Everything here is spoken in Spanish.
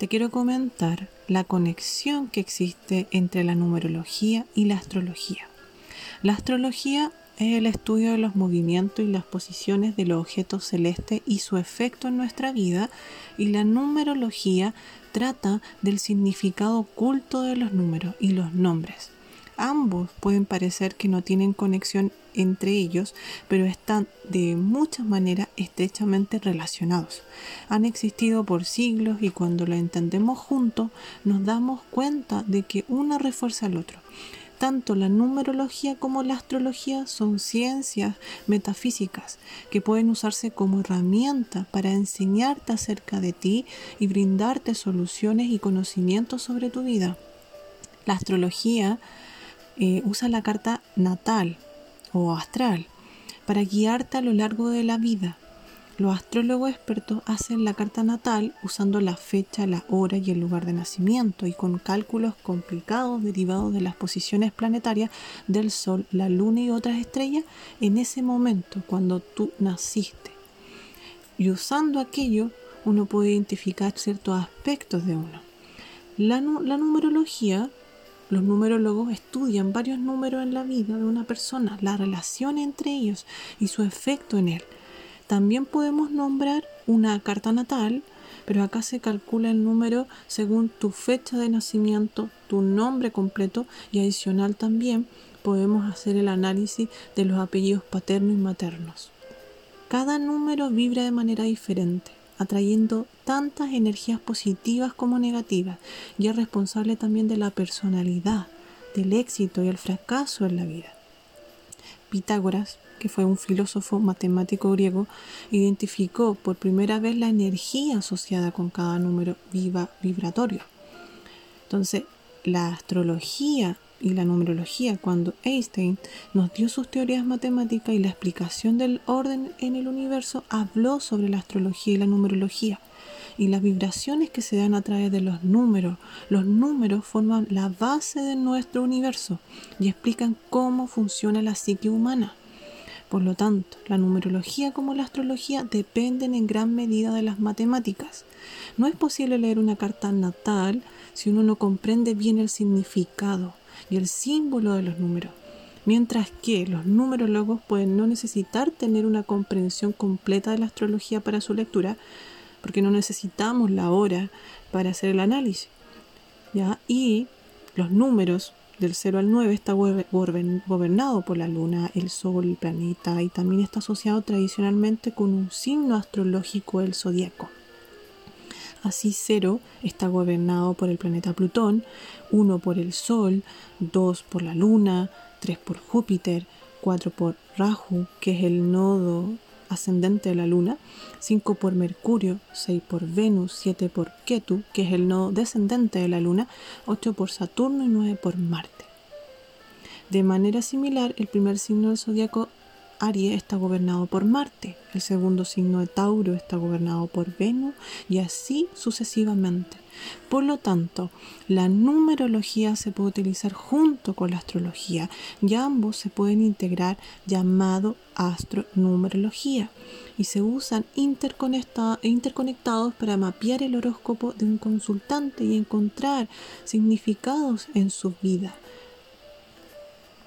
te quiero comentar la conexión que existe entre la numerología y la astrología. La astrología es el estudio de los movimientos y las posiciones de los objetos celestes y su efecto en nuestra vida y la numerología trata del significado oculto de los números y los nombres. Ambos pueden parecer que no tienen conexión entre ellos, pero están de muchas maneras estrechamente relacionados. Han existido por siglos y cuando lo entendemos juntos nos damos cuenta de que uno refuerza al otro. Tanto la numerología como la astrología son ciencias metafísicas que pueden usarse como herramienta para enseñarte acerca de ti y brindarte soluciones y conocimientos sobre tu vida. La astrología eh, usa la carta natal o astral para guiarte a lo largo de la vida los astrólogos expertos hacen la carta natal usando la fecha, la hora y el lugar de nacimiento y con cálculos complicados derivados de las posiciones planetarias del Sol, la Luna y otras estrellas en ese momento cuando tú naciste. Y usando aquello uno puede identificar ciertos aspectos de uno. La, la numerología los numerólogos estudian varios números en la vida de una persona, la relación entre ellos y su efecto en él. También podemos nombrar una carta natal, pero acá se calcula el número según tu fecha de nacimiento, tu nombre completo y adicional también podemos hacer el análisis de los apellidos paternos y maternos. Cada número vibra de manera diferente, atrayendo tantas energías positivas como negativas y es responsable también de la personalidad, del éxito y el fracaso en la vida. Pitágoras que fue un filósofo matemático griego, identificó por primera vez la energía asociada con cada número viva vibratorio. Entonces, la astrología y la numerología, cuando Einstein nos dio sus teorías matemáticas y la explicación del orden en el universo, habló sobre la astrología y la numerología y las vibraciones que se dan a través de los números. Los números forman la base de nuestro universo y explican cómo funciona la psique humana. Por lo tanto, la numerología como la astrología dependen en gran medida de las matemáticas. No es posible leer una carta natal si uno no comprende bien el significado y el símbolo de los números. Mientras que los numerólogos pueden no necesitar tener una comprensión completa de la astrología para su lectura, porque no necesitamos la hora para hacer el análisis. ¿ya? Y los números del 0 al 9 está gobernado por la luna, el sol, el planeta y también está asociado tradicionalmente con un signo astrológico del zodiaco. Así 0 está gobernado por el planeta Plutón, 1 por el Sol, 2 por la Luna, 3 por Júpiter, 4 por Rahu, que es el nodo ascendente de la Luna, 5 por Mercurio, 6 por Venus, 7 por Ketu, que es el nodo descendente de la Luna, 8 por Saturno y 9 por Marte. De manera similar, el primer signo del zodiaco Aries está gobernado por Marte, el segundo signo de Tauro está gobernado por Venus y así sucesivamente. Por lo tanto, la numerología se puede utilizar junto con la astrología y ambos se pueden integrar llamado astronumerología y se usan interconectados para mapear el horóscopo de un consultante y encontrar significados en su vida